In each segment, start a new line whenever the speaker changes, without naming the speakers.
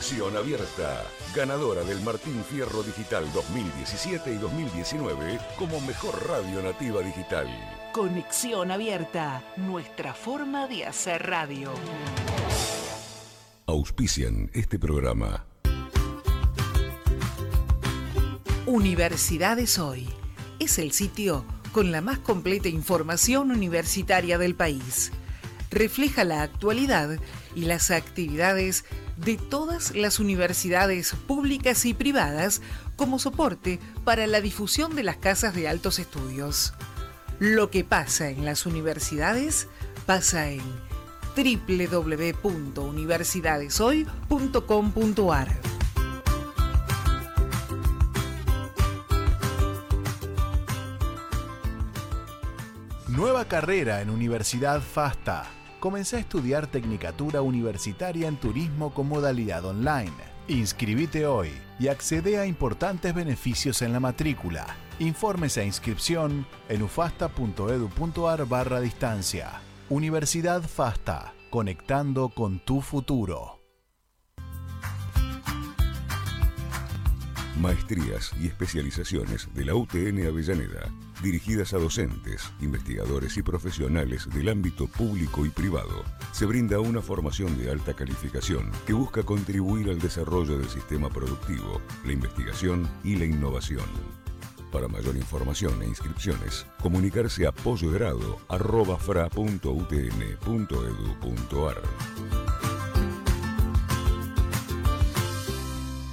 Conexión Abierta, ganadora del Martín Fierro Digital 2017 y 2019 como mejor radio nativa digital.
Conexión Abierta, nuestra forma de hacer radio.
Auspician este programa.
Universidades Hoy es el sitio con la más completa información universitaria del país. Refleja la actualidad y las actividades de todas las universidades públicas y privadas como soporte para la difusión de las casas de altos estudios. Lo que pasa en las universidades pasa en www.universidadeshoy.com.ar.
Nueva carrera en Universidad FASTA comencé a estudiar Tecnicatura Universitaria en Turismo con modalidad online. Inscribite hoy y accede a importantes beneficios en la matrícula. Informes e inscripción en ufasta.edu.ar barra distancia. Universidad FASTA, conectando con tu futuro.
Maestrías y especializaciones de la UTN Avellaneda, dirigidas a docentes, investigadores y profesionales del ámbito público y privado. Se brinda una formación de alta calificación que busca contribuir al desarrollo del sistema productivo, la investigación y la innovación. Para mayor información e inscripciones, comunicarse a pollogrado.fra.utn.edu.ar.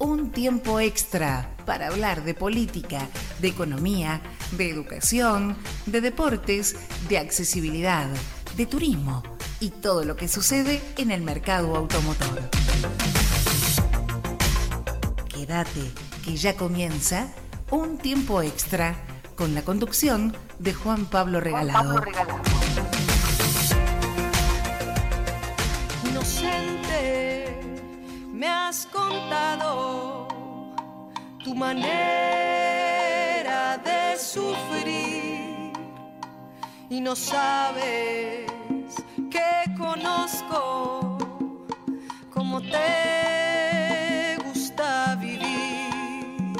un tiempo extra para hablar de política, de economía, de educación, de deportes, de accesibilidad, de turismo y todo lo que sucede en el mercado automotor. Quédate, que ya comienza un tiempo extra con la conducción de Juan Pablo Regalado.
Inocente, me has contado tu manera de sufrir y no sabes que conozco cómo te gusta vivir,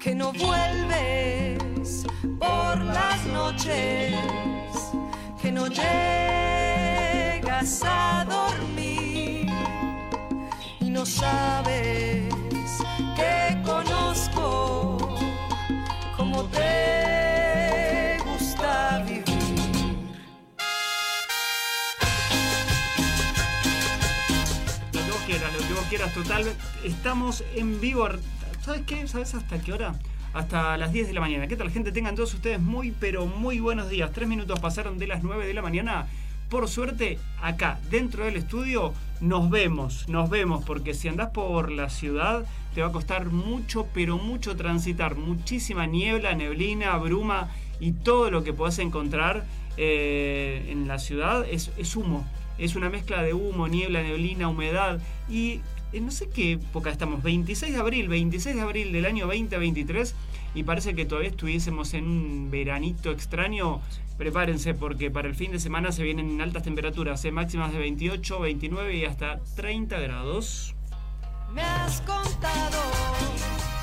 que no vuelves por las noches, que no llegas a dormir sabes que conozco cómo te gusta vivir.
Lo que vos quieras, lo que vos quieras, total. Estamos en vivo. ¿Sabes qué? ¿Sabes hasta qué hora? Hasta las 10 de la mañana. ¿Qué tal, gente? Tengan todos ustedes muy, pero muy buenos días. Tres minutos pasaron de las 9 de la mañana. Por suerte, acá, dentro del estudio, nos vemos, nos vemos, porque si andás por la ciudad, te va a costar mucho, pero mucho transitar. Muchísima niebla, neblina, bruma y todo lo que podés encontrar eh, en la ciudad es, es humo. Es una mezcla de humo, niebla, neblina, humedad y no sé qué época estamos, 26 de abril, 26 de abril del año 2023 y parece que todavía estuviésemos en un veranito extraño. Prepárense porque para el fin de semana se vienen altas temperaturas, eh, máximas de 28, 29 y hasta 30 grados.
Me has contado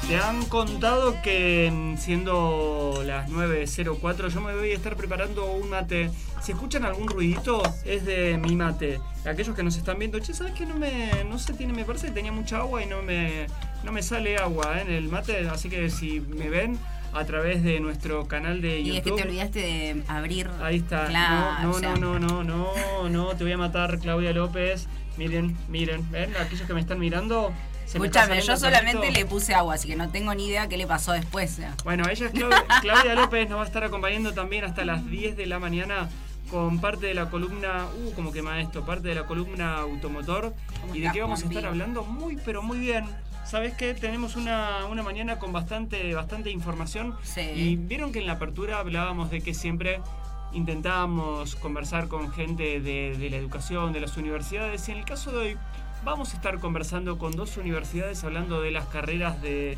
Te han contado que siendo las 9.04 yo me voy a estar preparando un mate. Si escuchan algún ruidito es de mi mate. Aquellos que nos están viendo, che, ¿sabes que no me no se tiene, me parece que tenía mucha agua y no me no me sale agua eh, en el mate, así que si me ven a través de nuestro canal de
Y es que
YouTube.
te olvidaste de abrir.
Ahí está.
Claro,
no,
o sea.
no, no, no, no, no, te voy a matar, Claudia López. Miren, miren, ven, aquellos que me están mirando.
Escúchame, yo solamente le puse agua, así que no tengo ni idea qué le pasó después.
Bueno, ella es Claudia, Claudia López, nos va a estar acompañando también hasta las 10 de la mañana con parte de la columna, uh, como quema esto, parte de la columna automotor.
¿Cómo
¿Y de qué vamos a estar hablando? Muy, pero muy bien. ¿Sabes qué? Tenemos una, una mañana con bastante, bastante información.
Sí.
Y vieron que en la apertura hablábamos de que siempre intentábamos conversar con gente de, de la educación, de las universidades. Y en el caso de hoy vamos a estar conversando con dos universidades hablando de las carreras de,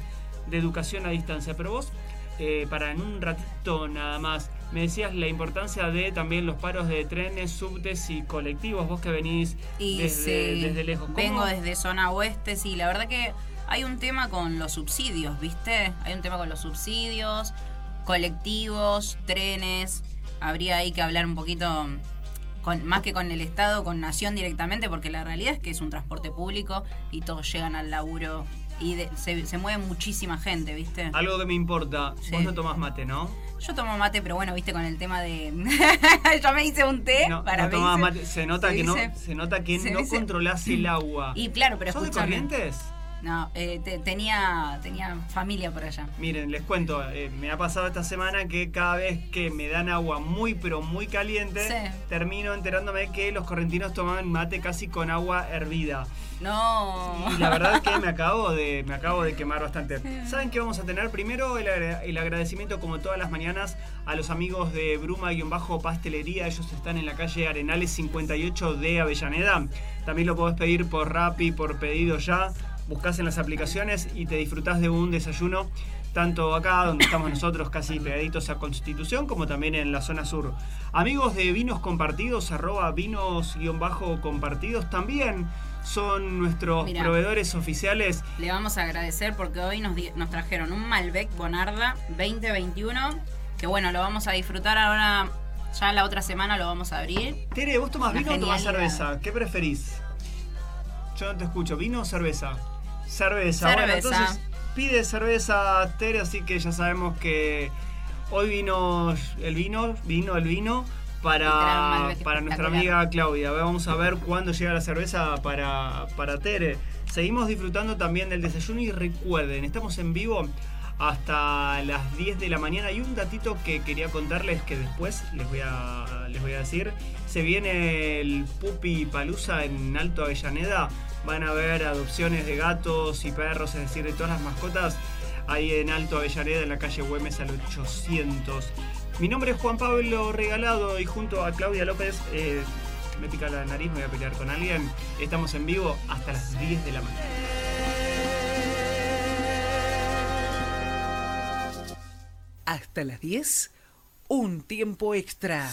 de educación a distancia. Pero vos, eh, para en un ratito nada más, me decías la importancia de también los paros de trenes, subtes y colectivos. Vos que venís
Y
desde,
sí,
desde lejos. ¿Cómo-
vengo desde zona oeste, sí, la verdad que hay un tema con los subsidios, ¿viste? Hay un tema con los subsidios, colectivos, trenes. Habría ahí que hablar un poquito con, más que con el Estado, con Nación directamente, porque la realidad es que es un transporte público y todos llegan al laburo y de- se, se mueve muchísima gente, ¿viste?
Algo que me importa,
Sí.
vos no tomás mate, ¿no?
Yo tomo mate, pero bueno, viste con el tema de. Yo me hice un té
No,
para
no tomás mate. Se nota
se
que no, se nota que
se
no
dice-
controlás el agua.
Y claro, pero
¿Sos de. Corrientes?
No, eh, te- tenía, tenía familia por allá.
Miren, les cuento, eh, me ha pasado esta semana que cada vez que me dan agua muy pero muy caliente,
Sí.
termino enterándome que los correntinos toman mate casi con agua hervida.
No.
Y la verdad es que me acabo de, me acabo de quemar bastante. ¿Saben qué vamos a tener? Primero el agradecimiento, como todas las mañanas, a los amigos de Bruma-Pastelería. Ellos están en la calle Arenales 58 de Avellaneda. También lo podés pedir por Rappi, por pedido ya. Buscás en las aplicaciones y te disfrutás de un desayuno tanto acá donde estamos nosotros casi pegaditos a Constitución como también en la zona sur. Amigos de Vinos Compartidos, arroba vinos-compartidos también son nuestros
Mirá.
proveedores oficiales.
Le vamos a agradecer porque hoy nos, nos trajeron un Malbec Bonarda 2021. Que bueno, lo vamos a disfrutar ahora. Ya la otra semana lo vamos a abrir.
Tere, ¿vos tomás
Una
vino o tomás cerveza? ¿Qué preferís? Yo no te escucho, ¿vino o cerveza? Cerveza. Bueno, entonces pide cerveza Tere, así que ya sabemos que hoy vino el vino, vino el vino para, para nuestra amiga Claudia. Vamos a ver cuándo llega la cerveza para, para Tere. Seguimos disfrutando también del desayuno y recuerden, estamos en vivo hasta las 10 de la mañana. Y un datito que quería contarles que después les voy a, les voy a decir. Se viene el Pupi Palusa en Alto Avellaneda. Van a haber adopciones de gatos y perros, es decir, de todas las mascotas. Ahí en Alto Avellaneda, en la calle Güemes al 800. Mi nombre es Juan Pablo Regalado y junto a Claudia López, eh, me pica la nariz, me voy a pelear con alguien. Estamos en vivo hasta las 10 de la mañana.
Hasta las 10, un tiempo extra.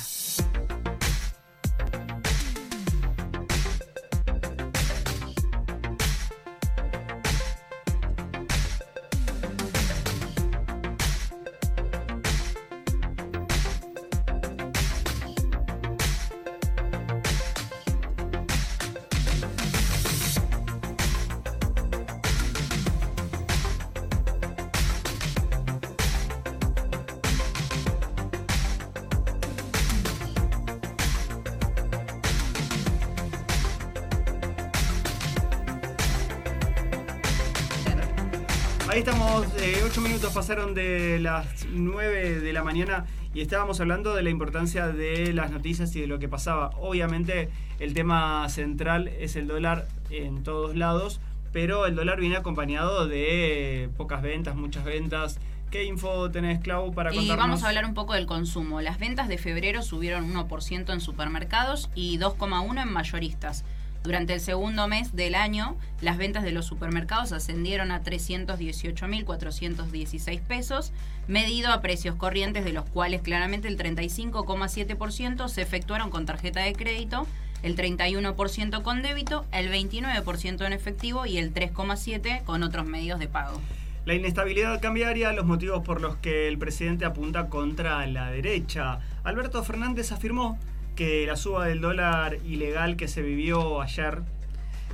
Pasaron de las 9 de la mañana y estábamos hablando de la importancia de las noticias y de lo que pasaba. Obviamente el tema central es el dólar en todos lados, pero el dólar viene acompañado de pocas ventas, muchas ventas. ¿Qué info tenés, Clau, para
Y
contarnos?
vamos a hablar un poco del consumo. Las ventas de febrero subieron 1% en supermercados y 2,1% en mayoristas. Durante el segundo mes del año, las ventas de los supermercados ascendieron a 318.416 pesos, medido a precios corrientes, de los cuales claramente el 35,7% se efectuaron con tarjeta de crédito, el 31% con débito, el 29% en efectivo y el 3,7% con otros medios de pago.
La inestabilidad cambiaria, los motivos por los que el presidente apunta contra la derecha. Alberto Fernández afirmó que la suba del dólar ilegal que se vivió ayer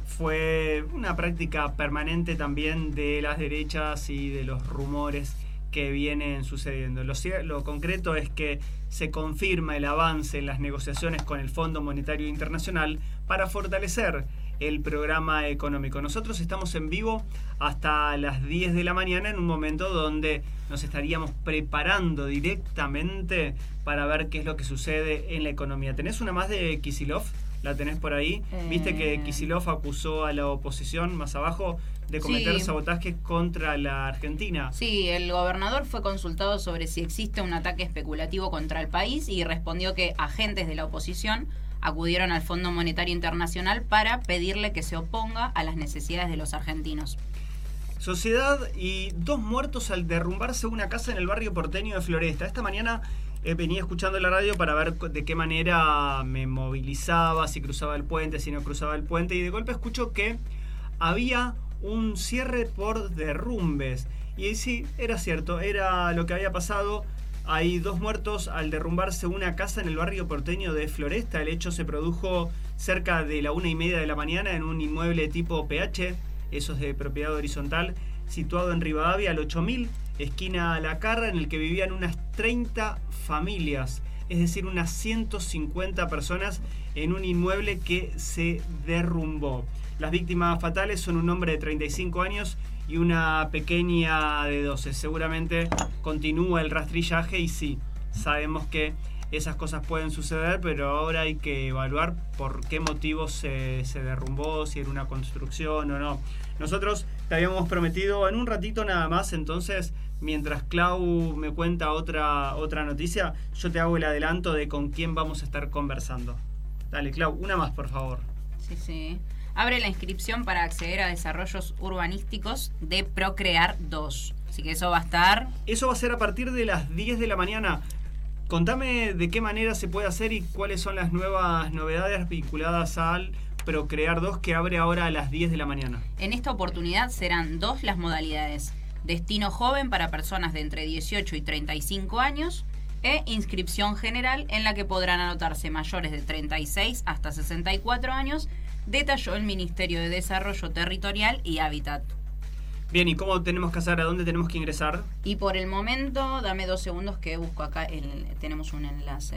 fue una práctica permanente también de las derechas y de los rumores que vienen sucediendo. Lo, concreto es que se confirma el avance en las negociaciones con el Fondo Monetario Internacional para fortalecer el programa económico. Nosotros estamos en vivo hasta las 10 de la mañana en un momento donde nos estaríamos preparando directamente para ver qué es lo que sucede en la economía. ¿Tenés una más de Kisilov? ¿La tenés por ahí? Viste que
Eh.
Kisilov acusó a la oposición más abajo de cometer
Sí.
sabotajes contra la Argentina.
Sí, el gobernador fue consultado sobre si existe un ataque especulativo contra el país y respondió que agentes de la oposición acudieron al Fondo Monetario Internacional para pedirle que se oponga a las necesidades de los argentinos.
Sociedad y dos muertos al derrumbarse una casa en el barrio porteño de Floresta. Esta mañana eh, venía escuchando la radio para ver de qué manera me movilizaba, si cruzaba el puente, si no cruzaba el puente, y de golpe escucho que había un cierre por derrumbes. Y sí, era cierto, era lo que había pasado. Hay dos muertos al derrumbarse una casa en el barrio porteño de Floresta. El hecho se produjo cerca de la una y media de la mañana en un inmueble tipo PH, eso es de propiedad horizontal, situado en Rivadavia al 8000, esquina La Carra, en el que vivían unas 30 familias, es decir, unas 150 personas en un inmueble que se derrumbó. Las víctimas fatales son un hombre de 35 años y una pequeña de 12. Seguramente continúa el rastrillaje y sí, sabemos que esas cosas pueden suceder, pero ahora hay que evaluar por qué motivos se, se derrumbó, si era una construcción o no. Nosotros te habíamos prometido en un ratito nada más, entonces mientras Clau me cuenta otra, otra noticia, yo te hago el adelanto de con quién vamos a estar conversando. Dale, Clau, una más, por favor.
Sí, sí. Abre la inscripción para acceder a desarrollos urbanísticos de Procrear 2. Así que eso va a estar
Eso va a ser a partir de las 10 de la mañana. Contame de qué manera se puede hacer y cuáles son las nuevas novedades vinculadas al Procrear 2 que abre ahora a las 10 de la mañana.
En esta oportunidad serán dos las modalidades. Destino joven para personas de entre 18 y 35 años e inscripción general en la que podrán anotarse mayores de 36 hasta 64 años, detalló el Ministerio de Desarrollo Territorial y Hábitat.
Bien, ¿y cómo tenemos que hacer? ¿A dónde tenemos que ingresar?
Y por el momento, dame dos segundos que busco acá, el- tenemos un enlace.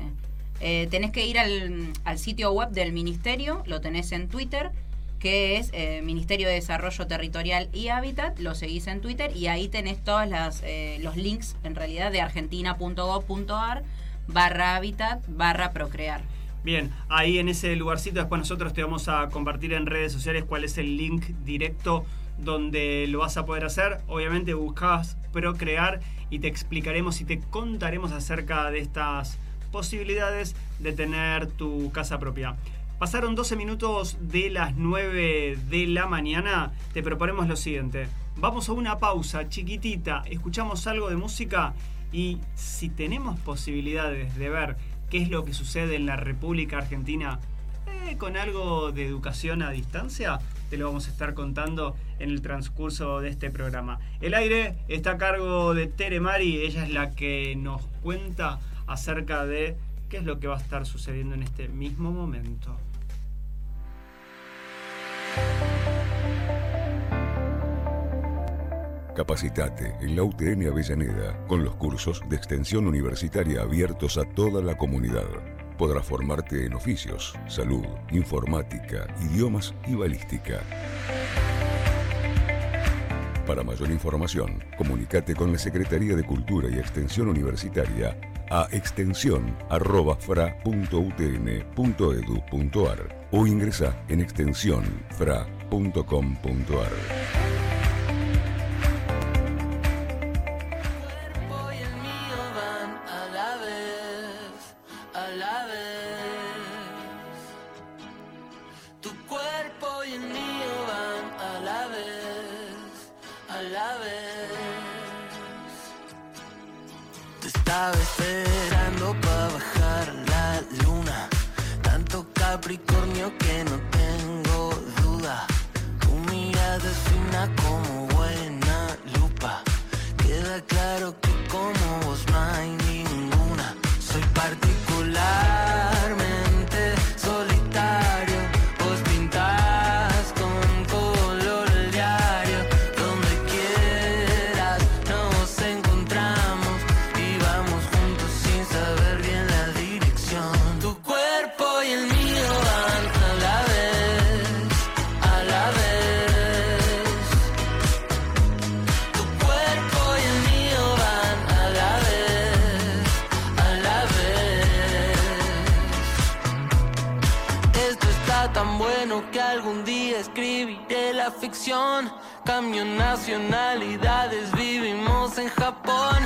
Eh, tenés que ir al, al sitio web del ministerio, lo tenés en Twitter, que es eh, Ministerio de Desarrollo Territorial y Hábitat, lo seguís en Twitter y ahí tenés todos los links, en realidad, de argentina.gov.ar barra hábitat barra procrear.
Bien, ahí en ese lugarcito después nosotros te vamos a compartir en redes sociales cuál es el link directo donde lo vas a poder hacer. Obviamente buscás Procrear y te explicaremos y te contaremos acerca de estas posibilidades de tener tu casa propia. Pasaron 12 minutos de las 9 de la mañana. Te proponemos lo siguiente. Vamos a una pausa chiquitita, escuchamos algo de música y si tenemos posibilidades de ver qué es lo que sucede en la República Argentina eh, con algo de educación a distancia, te lo vamos a estar contando en el transcurso de este programa. El aire está a cargo de Tere Mari, ella es la que nos cuenta acerca de qué es lo que va a estar sucediendo en este mismo momento.
Capacitate en la UTN Avellaneda con los cursos de extensión universitaria abiertos a toda la comunidad. Podrás formarte en oficios, salud, informática, idiomas y balística. Para mayor información, comunícate con la Secretaría de Cultura y Extensión Universitaria a extensión.fra.utn.edu.ar o ingresa en extensiónfra.com.ar.
estaba esperando para bajar la luna. Tanto Capricornio que no tengo duda. Tu mirada es fina como Cambio nacionalidades, vivimos en Japón.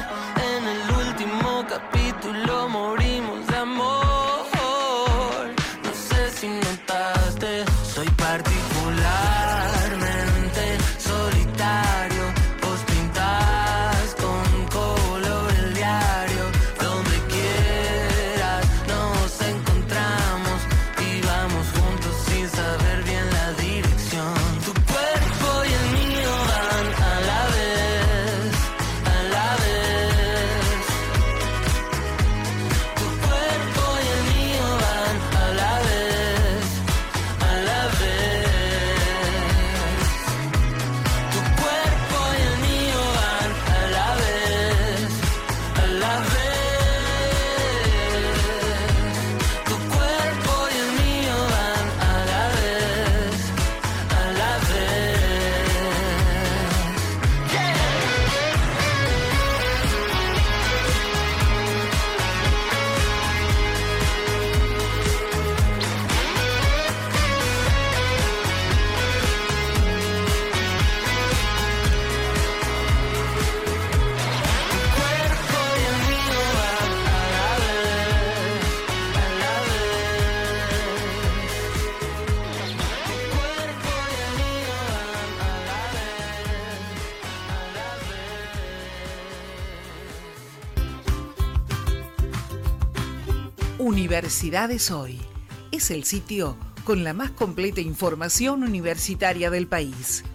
Universidades Hoy es el sitio con la más completa información universitaria del país.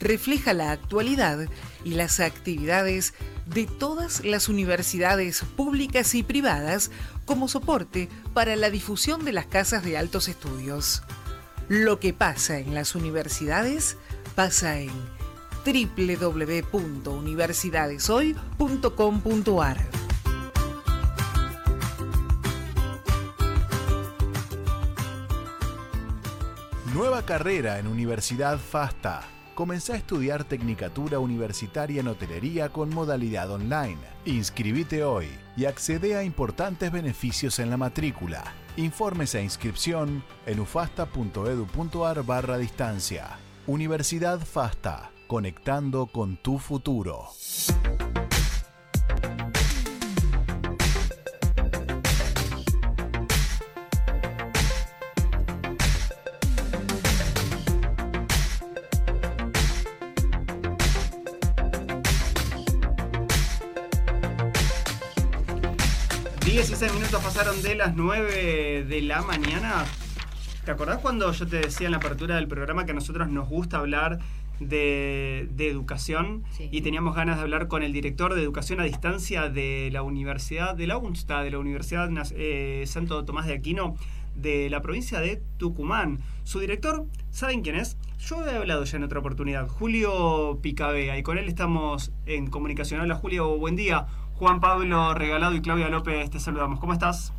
Refleja la actualidad y las actividades de todas las universidades públicas y privadas como soporte para la difusión de las casas de altos estudios. Lo que pasa en las universidades pasa en www.universidadeshoy.com.ar.
Carrera en Universidad FASTA. Comenzá a estudiar Tecnicatura Universitaria en Hotelería con modalidad online. Inscribite hoy y accede a importantes beneficios en la matrícula. Informes e inscripción en ufasta.edu.ar barra distancia. Universidad FASTA. Conectando con tu futuro.
16 minutos pasaron de las 9 de la mañana. ¿Te acordás cuando yo te decía en la apertura del programa que a nosotros nos gusta hablar de, de educación
Sí.
y teníamos ganas de hablar con el director de educación a distancia de la Universidad de la UNSTA, de la Universidad eh, Santo Tomás de Aquino, de la provincia de Tucumán? Su director, ¿saben quién es? Yo he hablado ya en otra oportunidad, Julio Picabea, y con él estamos en comunicación. Hola Julio, buen día. Juan Pablo Regalado y Claudia López, te saludamos. ¿Cómo estás?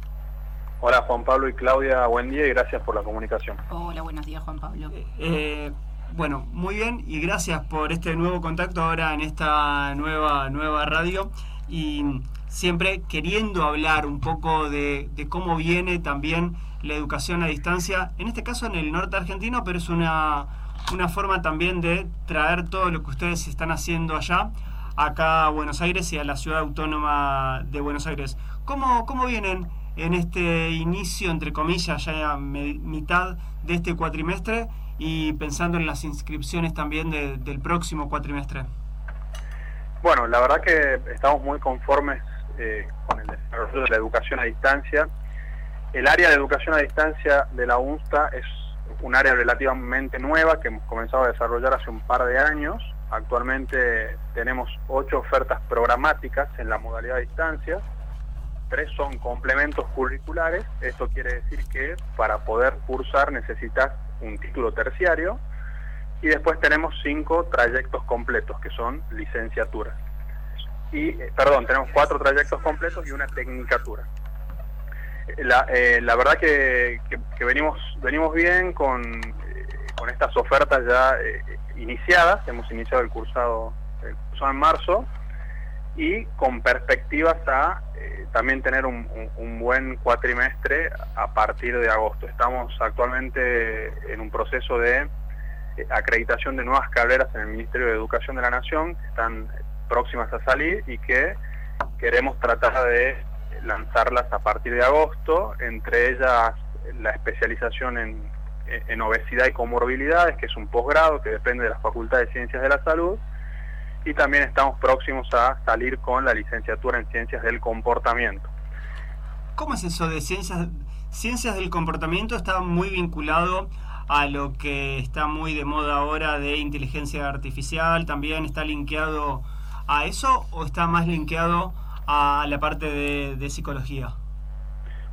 Hola Juan Pablo y Claudia, buen día y gracias por la comunicación.
Hola, buenos días, Juan Pablo.
Eh, bueno, muy bien y gracias por este nuevo contacto ahora en esta nueva, nueva radio y siempre queriendo hablar un poco de, de cómo viene también la educación a distancia, en este caso en el norte argentino, pero es una, una forma también de traer todo lo que ustedes están haciendo allá, acá a Buenos Aires y a la ciudad autónoma de Buenos Aires. ¿Cómo, cómo vienen en este inicio, entre comillas, ya a mitad de este cuatrimestre y pensando en las inscripciones también de- del próximo cuatrimestre?
Bueno, la verdad que estamos muy conformes eh, con el desarrollo de la educación a distancia. El área de educación a distancia de la UNSTA es un área relativamente nueva que hemos comenzado a desarrollar hace un par de años. Actualmente tenemos ocho ofertas programáticas en la modalidad a distancia. Tres son complementos curriculares. Esto quiere decir que para poder cursar necesitas un título terciario. Y después tenemos cinco trayectos completos, que son licenciaturas. Y, eh, perdón, tenemos cuatro trayectos completos y una tecnicatura. Eh, La, verdad que, venimos, venimos bien con, eh, con estas ofertas ya eh, iniciadas. Hemos iniciado el cursado, el en marzo y con perspectivas a también tener un, un- buen cuatrimestre a partir de agosto. Estamos actualmente en un proceso de acreditación de nuevas carreras en el Ministerio de Educación de la Nación, que están próximas a salir y que queremos tratar de lanzarlas a partir de agosto, entre ellas la especialización en, obesidad y comorbilidades, que es un posgrado que depende de la Facultad de Ciencias de la Salud, y también estamos próximos a salir con la licenciatura en Ciencias del Comportamiento.
¿Cómo es eso de ciencias? Ciencias del comportamiento está muy vinculado a lo que está muy de moda ahora de inteligencia artificial, también está linkeado a eso o está más linkeado a la parte de, psicología?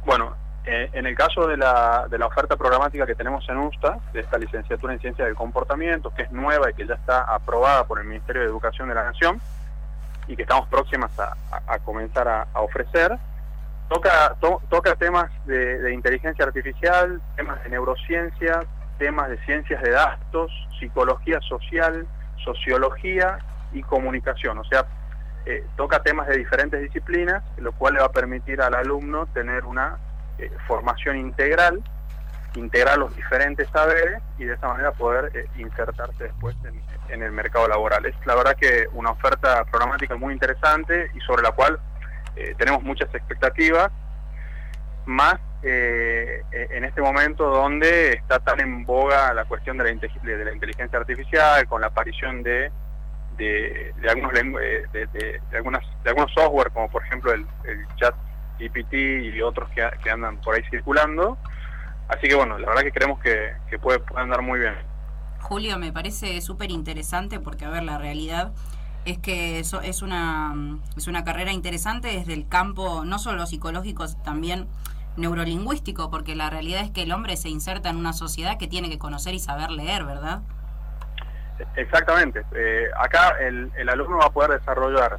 Bueno, eh, en el caso de la, oferta programática que tenemos en USTA, de esta licenciatura en Ciencias del Comportamiento, que es nueva y que ya está aprobada por el Ministerio de Educación de la Nación y que estamos próximas a, comenzar a, ofrecer, toca, toca temas de, de inteligencia artificial, temas de neurociencia, temas de ciencias de datos, psicología social, sociología y comunicación. O sea, eh, toca temas de diferentes disciplinas, lo cual le va a permitir al alumno tener una eh, formación integral, integrar los diferentes saberes y de esa manera poder eh, insertarse después en, el mercado laboral. Es la verdad que una oferta programática muy interesante y sobre la cual tenemos muchas expectativas, más en este momento donde está tan en boga la cuestión de la inteligencia artificial, con la aparición de de, algunos eh, de, de, algunas de algunos software como por ejemplo el, chat GPT y otros que, que, andan por ahí circulando. Así que bueno la verdad que creemos que, que puede, andar muy bien.
Julio me parece súper interesante porque a ver la realidad es que eso es una es una carrera interesante desde el campo no solo psicológico también neurolingüístico porque la realidad es que el hombre se inserta en una sociedad que tiene que conocer y saber leer verdad
Exactamente. Eh, acá el, alumno va a poder desarrollar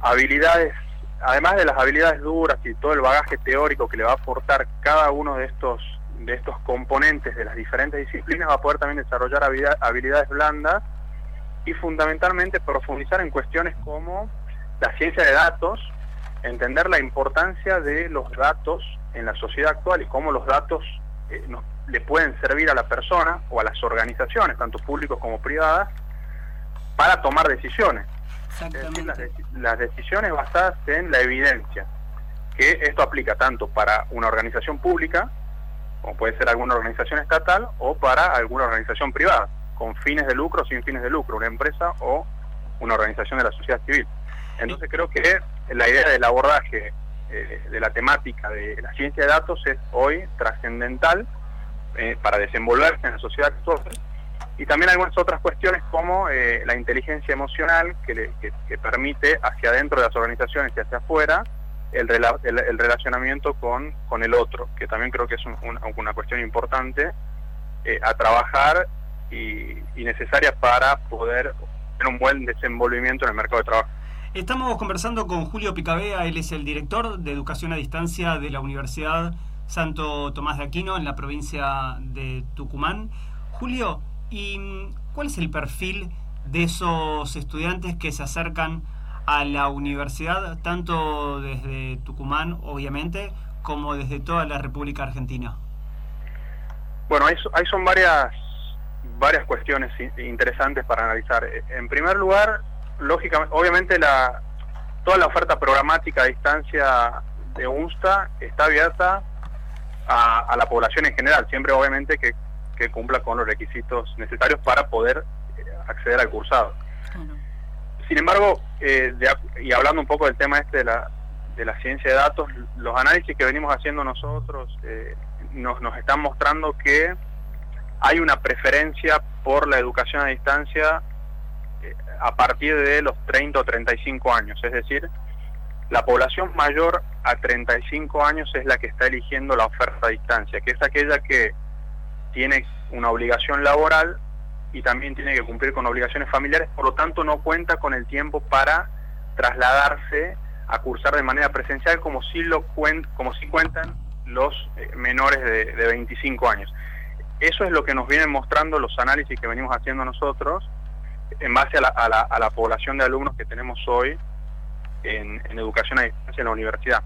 habilidades, además de las habilidades duras y todo el bagaje teórico que le va a aportar cada uno de estos de estos componentes de las diferentes disciplinas, va a poder también desarrollar habilidades blandas y fundamentalmente profundizar en cuestiones como la ciencia de datos, entender la importancia de los datos en la sociedad actual y cómo los datos eh, nos le pueden servir a la persona o a las organizaciones, tanto públicos como privadas, para tomar decisiones. Es decir, las, decisiones basadas en la evidencia, que esto aplica tanto para una organización pública, como puede ser alguna organización estatal, o para alguna organización privada, con fines de lucro o sin fines de lucro, una empresa o una organización de la sociedad civil. Entonces creo que la idea del abordaje eh, de la temática de la ciencia de datos es hoy trascendental eh, para desenvolverse en la sociedad actual y también algunas otras cuestiones como eh, la inteligencia emocional que, permite hacia adentro de las organizaciones y hacia afuera el, el, relacionamiento con, con el otro, que también creo que es una cuestión importante eh, a trabajar y, y, necesaria para poder tener un buen desenvolvimiento en el mercado de trabajo.
Estamos conversando con Julio Picabea, él es el director de Educación a Distancia de la Universidad Santo Tomás de Aquino, en la provincia de Tucumán. Julio, ¿y cuál es el perfil de esos estudiantes que se acercan a la universidad, tanto desde Tucumán, obviamente, como desde toda la República Argentina?
Bueno, ahí, son varias, varias cuestiones interesantes para analizar. En primer lugar, lógicamente, obviamente la, toda la oferta programática a distancia de UNSTA está abierta a, la población en general, siempre obviamente que, cumpla con los requisitos necesarios para poder eh, acceder al cursado. Sin embargo, eh, y hablando un poco del tema este de la, de la ciencia de datos, los análisis que venimos haciendo nosotros eh, nos, nos están mostrando que hay una preferencia por la educación a distancia a partir de los 30 o 35 años, es decir, la población mayor a 35 años es la que está eligiendo la oferta a distancia, que es aquella que tiene una obligación laboral y también tiene que cumplir con obligaciones familiares, por lo tanto no cuenta con el tiempo para trasladarse a cursar de manera presencial como si lo como cuentan los eh, menores de, 25 años. Eso es lo que nos vienen mostrando los análisis que venimos haciendo nosotros en base a la población de alumnos que tenemos hoy en, educación a distancia en la universidad.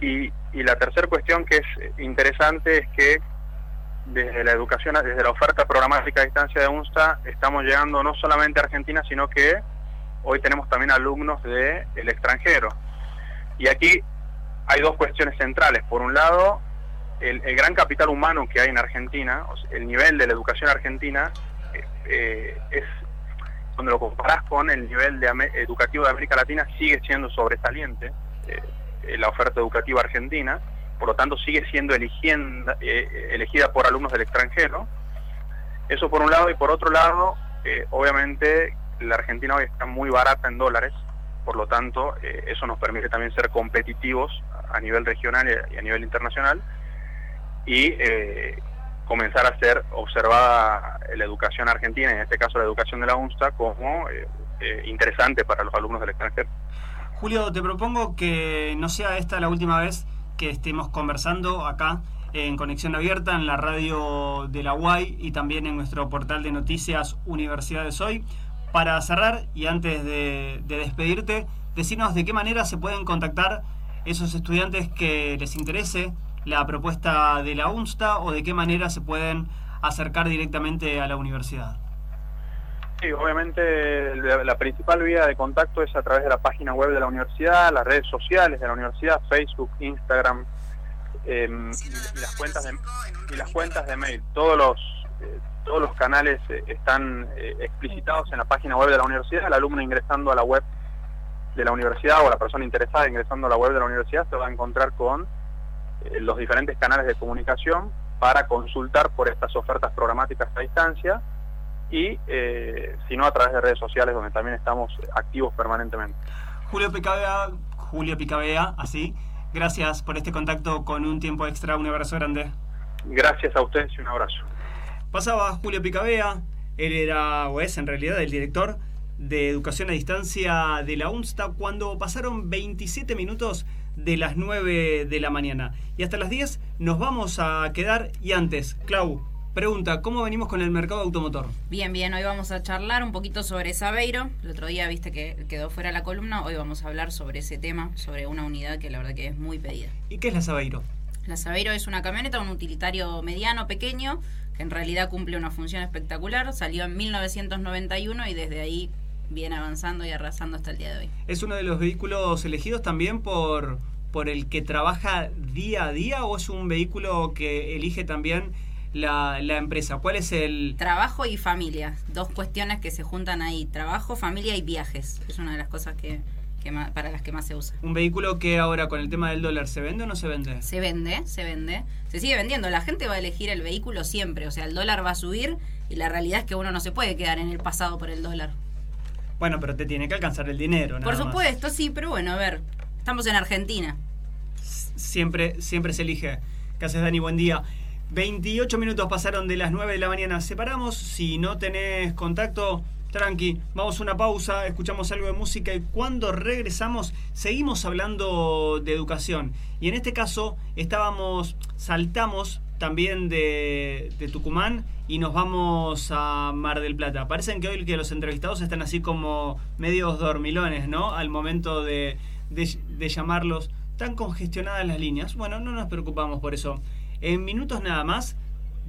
Y, la tercera cuestión que es interesante es que desde la educación, desde la oferta programática a distancia de UNSTA, estamos llegando no solamente a Argentina, sino que hoy tenemos también alumnos del el extranjero. Y aquí hay dos cuestiones centrales. Por un lado, el, gran capital humano que hay en Argentina, el nivel de la educación argentina, eh, eh, es cuando lo comparas con el nivel educativo de América Latina, sigue siendo sobresaliente eh, la oferta educativa argentina, por lo tanto sigue siendo eligienda, elegida por alumnos del extranjero. Eso por un lado, y por otro lado, obviamente la Argentina hoy está muy barata en dólares, por lo tanto, eso nos permite también ser competitivos a nivel regional y a nivel internacional. Y eh, comenzar a ser observada la educación argentina, en este caso la educación de la UNSTA, como eh, eh, interesante para los alumnos del extranjero.
Julio, te propongo que no sea esta la última vez que estemos conversando acá en Conexión Abierta, en la radio de la UAI y también en nuestro portal de noticias Universidades Hoy. Para cerrar y antes de, de despedirte, decirnos de qué manera se pueden contactar esos estudiantes que les interese la propuesta de la UNSTA o de qué manera se pueden acercar directamente a la universidad?
Sí, obviamente la, principal vía de contacto es a través de la página web de la universidad, las redes sociales de la universidad, Facebook, Instagram em, y, las cuentas de, y las cuentas de mail. Todos los eh, todos los canales eh, están eh, explicitados en la página web de la universidad. El alumno ingresando a la web de la universidad o la persona interesada ingresando a la web de la universidad se va a encontrar con los diferentes canales de comunicación para consultar por estas ofertas programáticas a distancia y eh, si no a través de redes sociales donde también estamos activos permanentemente.
Julio Picabea, Julio Picabea, así, gracias por este contacto con un tiempo extra, un abrazo grande.
Gracias a ustedes y un abrazo.
Pasaba Julio Picabea, él era o es en realidad el director de educación a distancia de la UNSTA cuando pasaron 27 minutos de las 9 de la mañana. Y hasta las 10 nos vamos a quedar. Y antes, Clau, pregunta, ¿cómo venimos con el mercado automotor?
Bien, bien, hoy vamos a charlar un poquito sobre Sabeiro. El otro día viste que quedó fuera la columna, hoy vamos a hablar sobre ese tema, sobre una unidad que la verdad que es muy pedida.
¿Y qué es la Sabeiro?
La Sabeiro es una camioneta, un utilitario mediano, pequeño, que en realidad cumple una función espectacular. Salió en 1991 y desde ahí viene avanzando y arrasando hasta el día de hoy.
¿Es uno de los vehículos elegidos también por, por el que trabaja día a día o es un vehículo que elige también la, la, empresa? ¿Cuál es el...?
Trabajo y familia, dos cuestiones que se juntan ahí, trabajo, familia y viajes. Es una de las cosas que, para las que más se usa.
¿Un vehículo que ahora con el tema del dólar se vende o no se vende?
Se vende, se vende. Se sigue vendiendo. La gente va a elegir el vehículo siempre. O sea, el dólar va a subir y la realidad es que uno no se puede quedar en el pasado por el dólar.
Bueno, pero te tiene que alcanzar el dinero,
Por supuesto, sí, pero bueno, a ver, estamos en Argentina.
Siempre, siempre se elige. ¿Qué haces, Dani? Buen día. 28 minutos pasaron de las 9 de la mañana. Separamos. Si no tenés contacto, tranqui. Vamos a una pausa, escuchamos algo de música y cuando regresamos seguimos hablando de educación. Y en este caso estábamos, saltamos también de, Tucumán y nos vamos a Mar del Plata. Parecen que hoy que los entrevistados están así como medios dormilones, ¿no? Al momento de, de, llamarlos tan congestionadas las líneas. Bueno, no nos preocupamos por eso. En minutos nada más,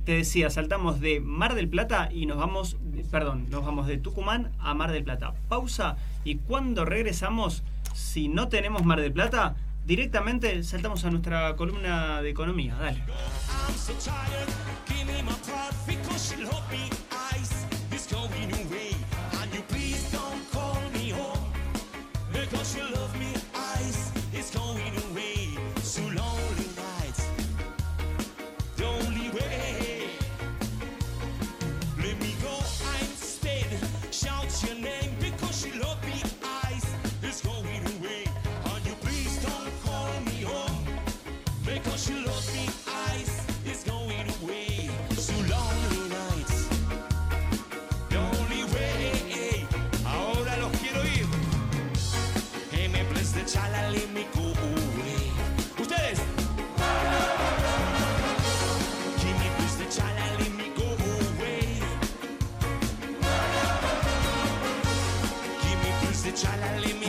te decía, saltamos de Mar del Plata y nos vamos, perdón, nos vamos de Tucumán a Mar del Plata. Pausa y cuando regresamos, si no tenemos Mar del Plata, directamente saltamos a nuestra columna de economía. Dale.
Echar la limita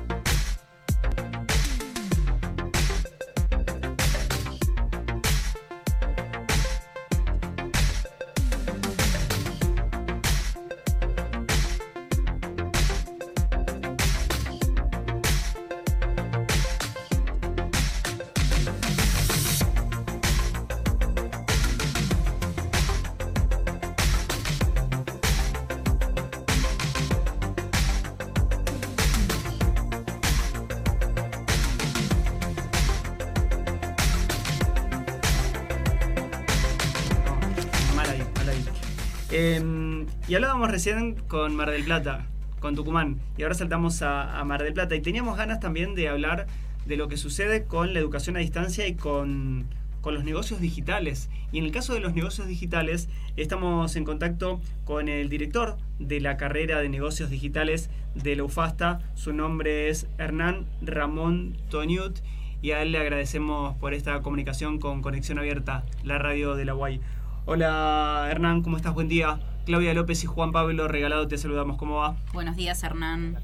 Con Mar del Plata, con Tucumán, y ahora saltamos a, Mar del Plata. Y teníamos ganas también de hablar de lo que sucede con la educación a distancia y con, los negocios digitales. Y en el caso de los negocios digitales, estamos en contacto con el director de la carrera de negocios digitales de la UFASTA. Su nombre es Hernán Ramón Toniut y a él le agradecemos por esta comunicación con Conexión Abierta, la radio de la UAI. Hola Hernán, ¿cómo estás? Buen día. Claudia López y Juan Pablo Regalado, te saludamos. ¿Cómo va?
Buenos días, Hernán.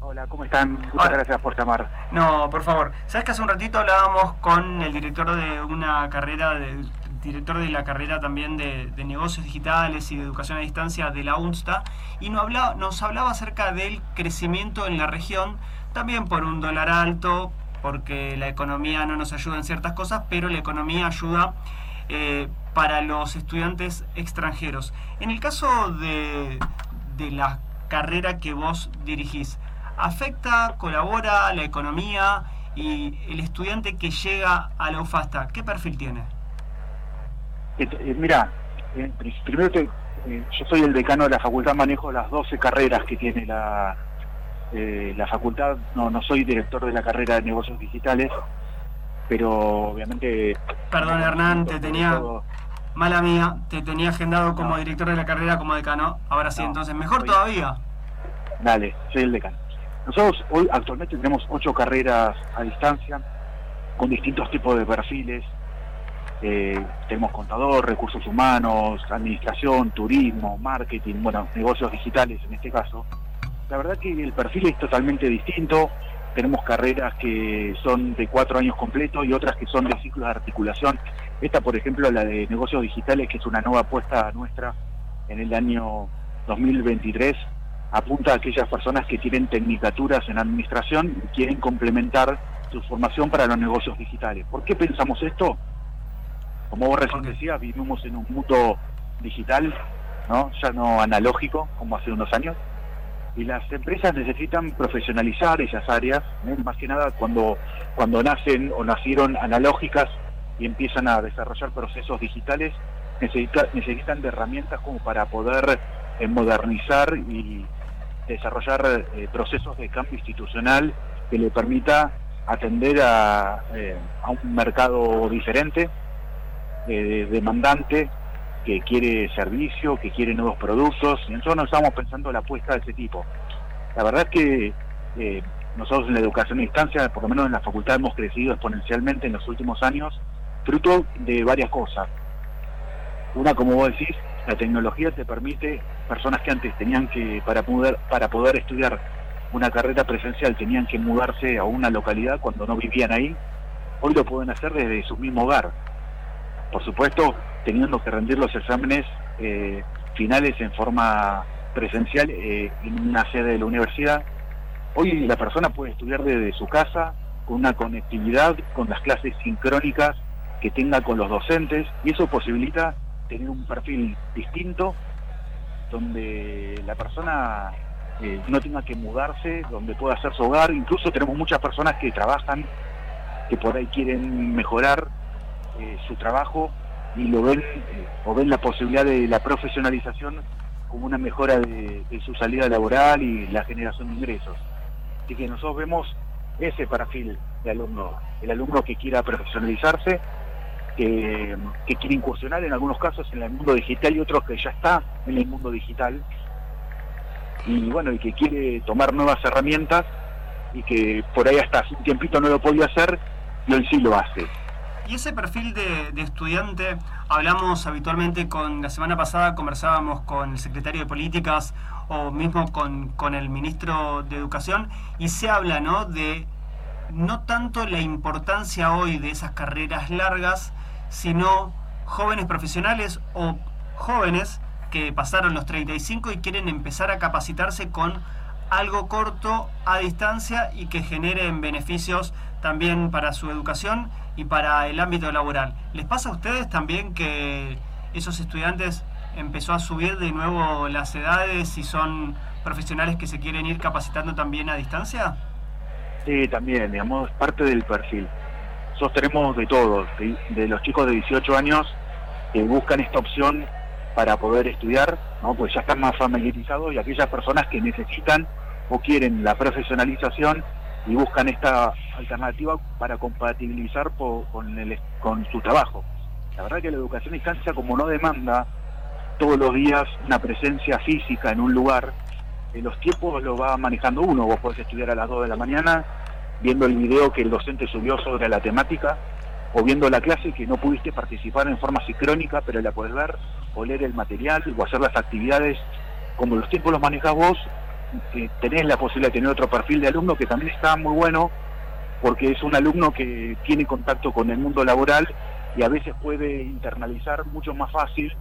Hola, ¿cómo están? Muchas gracias por llamar.
No, por favor. Sabes que hace un ratito hablábamos con el director de una carrera, de, director de la carrera también de, negocios digitales y de educación a distancia de la UNSTA, y nos hablaba, nos hablaba acerca del crecimiento en la región, también por un dólar alto, porque la economía no nos ayuda en ciertas cosas, pero la economía ayuda eh, para los estudiantes extranjeros. En el caso de, la carrera que vos dirigís, ¿afecta, colabora la economía y el estudiante que llega a la UFASTA, qué perfil tiene?
Eh, eh, mira, primero yo soy el decano de la facultad, manejo las 12 carreras que tiene la, la facultad, no, no soy director de la carrera de negocios digitales, pero obviamente...
Perdón Hernán, te tenía... Mala mía, te tenía agendado como director de la carrera como decano. Ahora sí, entonces, mejor todavía.
Dale, soy el decano. Nosotros hoy actualmente tenemos ocho carreras a distancia con distintos tipos de perfiles. Eh, tenemos contador, recursos humanos, administración, turismo, marketing, bueno, negocios digitales en este caso. La verdad que el perfil es totalmente distinto tenemos carreras que son de cuatro años completos y otras que son de ciclos de articulación. Esta, por ejemplo, la de negocios digitales, que es una nueva apuesta nuestra en el año 2023, apunta a aquellas personas que tienen tecnicaturas en administración y quieren complementar su formación para los negocios digitales. ¿Por qué pensamos esto? Como vos recién decías, vivimos en un mundo digital, ¿no? ya no analógico como hace unos años y las empresas necesitan profesionalizar esas áreas, más que nada cuando, cuando nacen o nacieron analógicas y empiezan a desarrollar procesos digitales, necesitan de herramientas como para poder eh, modernizar y desarrollar eh, procesos de cambio institucional que le permita atender a, eh, a un mercado diferente, demandante, que quiere servicio, que quiere nuevos productos, y nosotros no estamos pensando en la apuesta de ese tipo. La verdad es que eh, nosotros en la educación a distancia, por lo menos en la facultad, hemos crecido exponencialmente en los últimos años, fruto de varias cosas. Una, como vos decís, la tecnología te permite, personas que antes tenían que, para poder, para poder estudiar una carrera presencial, tenían que mudarse a una localidad cuando no vivían ahí, hoy lo pueden hacer desde su mismo hogar. Por supuesto, teniendo que rendir los exámenes eh, finales en forma presencial eh, en una sede de la universidad. Hoy la persona puede estudiar desde su casa, con una conectividad, con las clases sincrónicas que tenga con los docentes, y eso posibilita tener un perfil distinto, donde la persona eh, no tenga que mudarse, donde pueda hacer su hogar. Incluso tenemos muchas personas que trabajan, que por ahí quieren mejorar su trabajo y lo ven o ven la posibilidad de la profesionalización como una mejora de, su salida laboral y la generación de ingresos. Así que nosotros vemos ese perfil de alumno, el alumno que quiera profesionalizarse que, quiere incursionar en algunos casos en el mundo digital y otros que ya está en el mundo digital y bueno, y que quiere tomar nuevas herramientas y que por ahí hasta hace un tiempito no lo podía hacer y hoy sí lo hace.
Y ese perfil de, estudiante, hablamos habitualmente con, la semana pasada conversábamos con el secretario de Políticas o mismo con, con el ministro de Educación y se habla ¿no? de no tanto la importancia hoy de esas carreras largas, sino jóvenes profesionales o jóvenes que pasaron los 35 y quieren empezar a capacitarse con algo corto a distancia y que generen beneficios también para su educación y para el ámbito laboral. ¿Les pasa a ustedes también que esos estudiantes empezó a subir de nuevo las edades y son profesionales que se quieren ir capacitando también a distancia?
Sí, también, digamos, parte del perfil nosotros tenemos de todos, de, los chicos de 18 años que buscan esta opción para poder estudiar, ¿no? pues ya están más familiarizados y aquellas personas que necesitan o quieren la profesionalización y buscan esta alternativa para compatibilizar con, el, con su trabajo. La verdad que la educación a distancia, como no demanda todos los días una presencia física en un lugar, eh, los tiempos lo va manejando uno. Vos podés estudiar a las 2 de la mañana viendo el video que el docente subió sobre la temática, o viendo la clase que no pudiste participar en forma sincrónica, pero la puedes ver, o leer el material, o hacer las actividades, como los tiempos los manejas vos, eh, tenés la posibilidad de tener otro perfil de alumno que también está muy bueno, porque es un alumno que tiene contacto con el mundo laboral y a veces puede internalizar mucho más fácil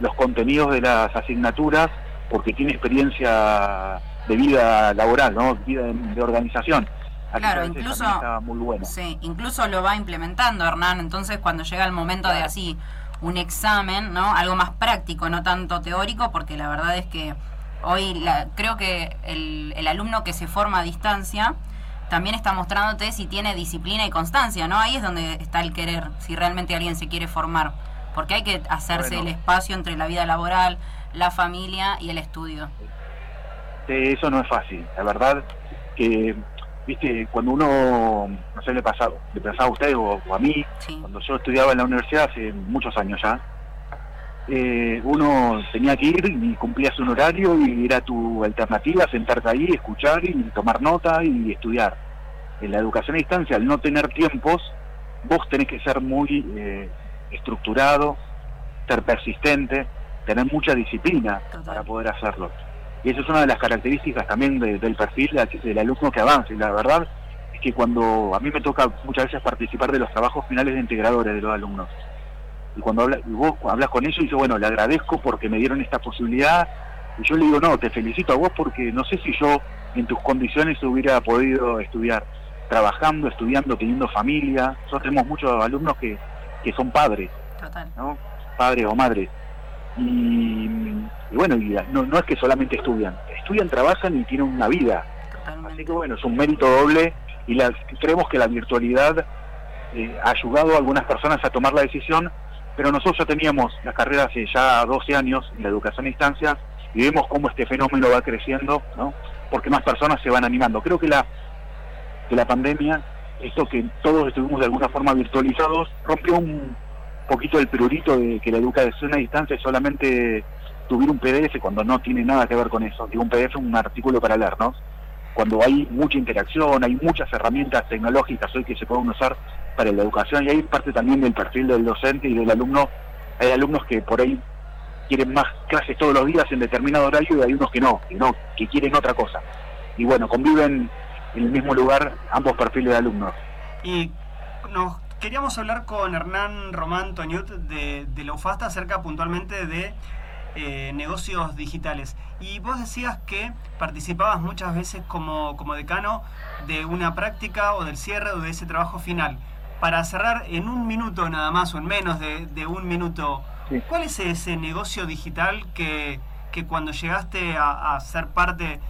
los contenidos de las asignaturas porque tiene experiencia de vida laboral, ¿no? vida de organización
claro, incluso, sí, incluso lo va implementando Hernán, entonces cuando llega el momento de así un examen, ¿no? Algo más práctico, no tanto teórico, porque la verdad es que hoy la, creo que el, el alumno que se forma a distancia también está mostrándote si tiene disciplina y constancia, ¿no? Ahí es donde está el querer, si realmente alguien se quiere formar, porque hay que hacerse el espacio entre la vida laboral, la familia y el estudio.
eso no es fácil, la verdad que viste, cuando uno, no sé, le pasaba, le pasaba a usted o, a mí, cuando yo estudiaba en la universidad hace muchos años ya, eh, uno tenía que ir y cumplías un horario y era tu alternativa sentarte ahí, escuchar y tomar nota y estudiar. En la educación a distancia, al no tener tiempos, vos tenés que ser muy eh, estructurado, ser persistente, tener mucha disciplina para poder hacerlo. Y eso es una de las características también del perfil del alumno que avanza. Y la verdad es que cuando a mí me toca muchas veces participar de los trabajos finales de integradores de los alumnos, y cuando habla, vos hablas con ellos y dices, bueno, le agradezco porque me dieron esta posibilidad, y yo le digo, no, te felicito a vos porque no sé si yo en tus condiciones hubiera podido estudiar, trabajando, estudiando, teniendo familia. Nosotros tenemos muchos alumnos que, que son padres, ¿no? Padres o madres. Y, bueno, no, no es que solamente estudian, estudian, trabajan y tienen una vida. Así que bueno, es un mérito doble y la, creemos que la virtualidad eh, ha ayudado a algunas personas a tomar la decisión, pero nosotros ya teníamos la carrera hace ya 12 años en la educación a distancia y vemos cómo este fenómeno va creciendo, ¿no? porque más personas se van animando. Creo que la, que la pandemia, esto que todos estuvimos de alguna forma virtualizados, rompió un, poquito el prurito de que la educación a distancia es solamente subir un PDF cuando no tiene nada que ver con eso. Digo, un PDF es un artículo para leer, ¿no? Cuando hay mucha interacción, hay muchas herramientas tecnológicas hoy que se pueden usar para la educación y hay parte también del perfil del docente y del alumno. Hay alumnos que por ahí quieren más clases todos los días en determinado horario y hay unos que no, que no, que quieren otra cosa. Y bueno, conviven en el mismo lugar ambos perfiles de alumnos.
Y nos queríamos hablar con Hernán Román Toñut de, de la UFASTA acerca puntualmente de eh, negocios digitales. Y vos decías que participabas muchas veces como, como decano de una práctica o del cierre o de ese trabajo final. Para cerrar en un minuto nada más o en menos de, de un minuto,
Sí.
¿cuál es ese negocio digital que, que cuando llegaste a, a ser parte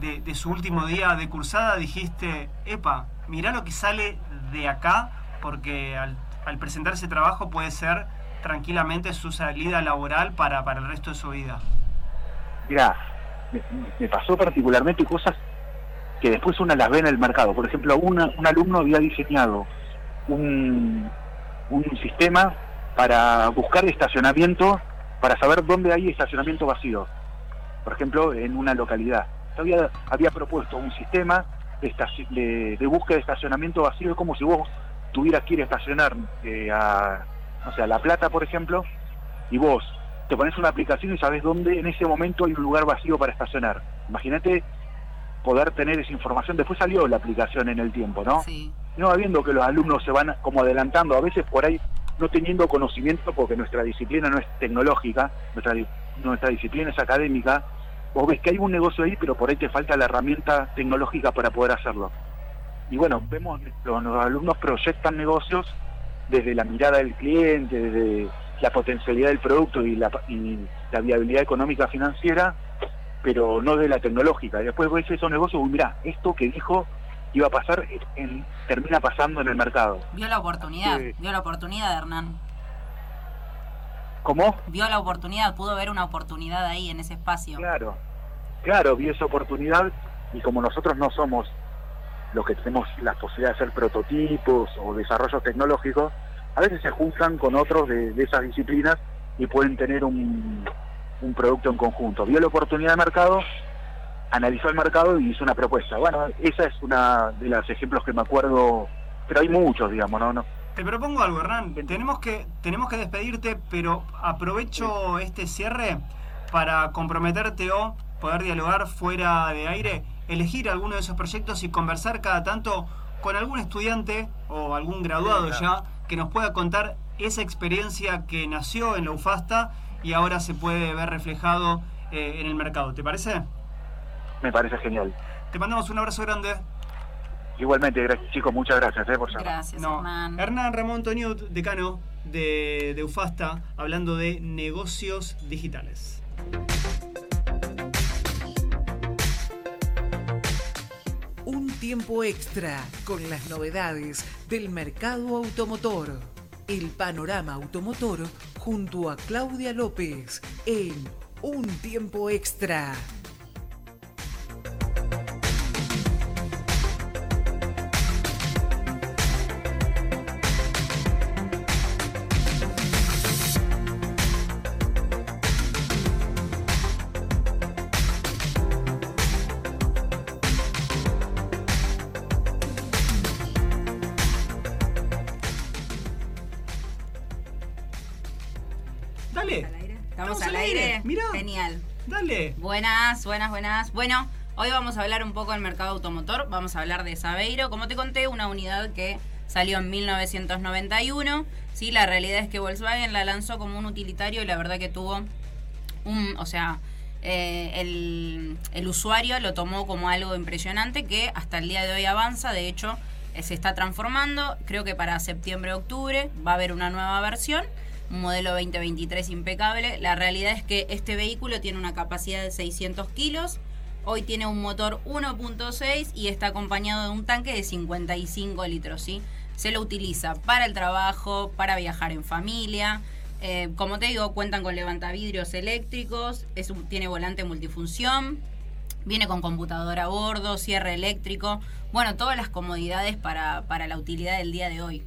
de, de su último día de cursada dijiste, epa, mirá lo que sale de acá, porque al, al presentar ese trabajo puede ser tranquilamente su salida laboral para, para el resto de su vida?
Mira, me, me pasó particularmente cosas que después una las ve en el mercado. Por ejemplo, una- un alumno había diseñado un, un sistema para buscar estacionamiento, para saber dónde hay estacionamiento vacío. Por ejemplo, en una localidad. Había, había propuesto un sistema de, de- de búsqueda de estacionamiento vacío, es como si vos tuvieras que ir a estacionar eh, a, no sé, a La Plata, por ejemplo, y vos te pones una aplicación y sabes dónde en ese momento hay un lugar vacío para estacionar. Imagínate poder tener esa información. Después salió la aplicación en el tiempo, ¿no?
Sí.
No viendo que los alumnos se van como adelantando, a veces por ahí no teniendo conocimiento, porque nuestra disciplina no es tecnológica, nuestra, nuestra disciplina es académica, vos ves que hay un negocio ahí, pero por ahí te falta la herramienta tecnológica para poder hacerlo. Y bueno, vemos los, alumnos proyectan negocios desde la mirada del cliente, desde la potencialidad del producto y la, viabilidad económica financiera, pero no de la tecnológica. Y después ves esos negocios, mirá, esto que dijo iba a pasar, en- termina pasando en el mercado.
Vio la oportunidad,
Sí.
vio la oportunidad, Hernán.
¿Cómo?
Vio la oportunidad, pudo ver una oportunidad ahí en ese espacio.
Claro, claro, vi esa oportunidad y como nosotros no somos los que tenemos la posibilidad de hacer prototipos o desarrollos tecnológicos, a veces se juntan con otros de, de esas disciplinas y pueden tener un, un producto en conjunto. Vio la oportunidad de mercado, analizó el mercado y hizo una propuesta. Bueno, esa es una de los ejemplos que me acuerdo, pero hay muchos, digamos, ¿no? no
Te propongo algo, Hernán. Tenemos que, tenemos que despedirte, pero aprovecho este cierre para comprometerte o poder dialogar fuera de aire, elegir alguno de esos proyectos y conversar cada tanto con algún estudiante o algún graduado ya que nos pueda contar esa experiencia que nació en la UFASTA y ahora se puede ver reflejado eh, en el mercado. ¿Te parece?
Me parece genial.
Te mandamos un abrazo grande.
Igualmente, gra- chicos, muchas gracias eh, por llamar.
Gracias,
No,
Hernán.
Hernán Ramón Toñut, decano de, de UFASTA, hablando de negocios digitales.
Un tiempo extra con las novedades del mercado automotor. El panorama automotor junto a Claudia López en Un tiempo extra.
Buenas, buenas, buenas. Bueno, hoy vamos a hablar un poco del mercado automotor. Vamos a hablar de Sabeiro. Como te conté, una unidad que salió en 1991. Sí, la realidad es que Volkswagen la lanzó como un utilitario y la verdad que tuvo un, o sea, eh, el, el usuario lo tomó como algo impresionante que hasta el día de hoy avanza. De hecho, eh, se está transformando. Creo que para septiembre-octubre va a haber una nueva versión. Un modelo 2023 impecable. La realidad es que este vehículo tiene una capacidad de 600 kilos. Hoy tiene un motor 1.6 y está acompañado de un tanque de 55 litros. ¿sí? Se lo utiliza para el trabajo, para viajar en familia. Eh, como te digo, cuentan con levantavidrios eléctricos, tiene volante multifunción, viene con computadora a bordo, cierre eléctrico. Bueno, todas las comodidades para, para la utilidad del día de hoy.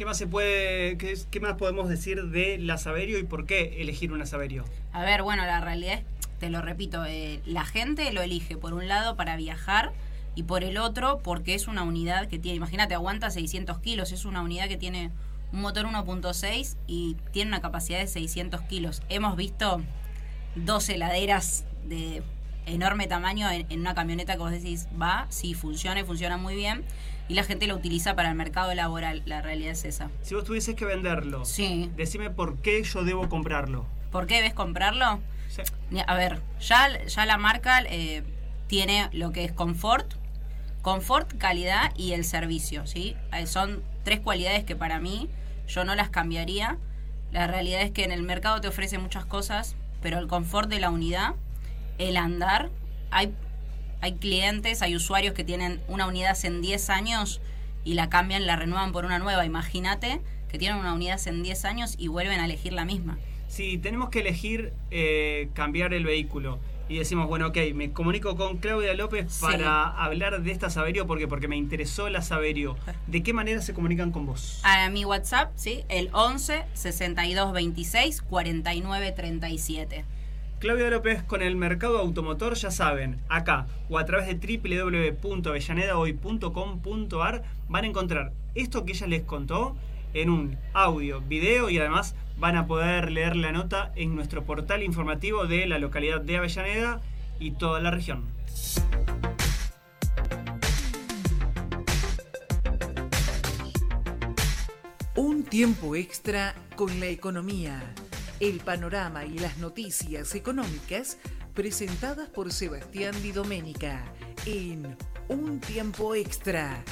¿Qué más se puede, qué, más podemos decir de la Saverio y por qué elegir una Saverio?
A ver, bueno, la realidad es, te lo repito, eh, la gente lo elige por un lado para viajar y por el otro porque es una unidad que tiene, imagínate, aguanta 600 kilos, es una unidad que tiene un motor 1.6 y tiene una capacidad de 600 kilos. Hemos visto dos heladeras de enorme tamaño en, una camioneta que vos decís, va, sí, funciona funciona muy bien, y la gente lo utiliza para el mercado laboral, la realidad es esa.
Si vos tuvieses que venderlo,
Sí.
decime por qué yo debo comprarlo.
¿Por qué debes comprarlo?
Sí.
A ver, ya, ya la marca eh, tiene lo que es confort, confort, calidad y el servicio, ¿sí? Eh, son tres cualidades que para mí yo no las cambiaría. La realidad es que en el mercado te ofrece muchas cosas, pero el confort de la unidad, el andar, hay, hay clientes, hay usuarios que tienen una unidad hace 10 años y la cambian, la renuevan por una nueva. Imagínate que tienen una unidad hace 10 años y vuelven a elegir la misma.
Si tenemos que elegir eh, cambiar el vehículo y decimos, bueno, ok, me comunico con Claudia López
Sí.
para hablar de esta Saverio porque porque me interesó la Saverio. ¿De qué manera se comunican con vos?
A mi WhatsApp, ¿sí? El 11 62 26 49 37.
Claudia López con el mercado automotor, ya saben, acá o a través de www.avellanedahoy.com.ar van a encontrar esto que ella les contó en un audio, video y además van a poder leer la nota en nuestro portal informativo de la localidad de Avellaneda y toda la región.
Un tiempo extra con la economía, el panorama y las noticias económicas presentadas por Sebastián Di Domenica en Un tiempo extra.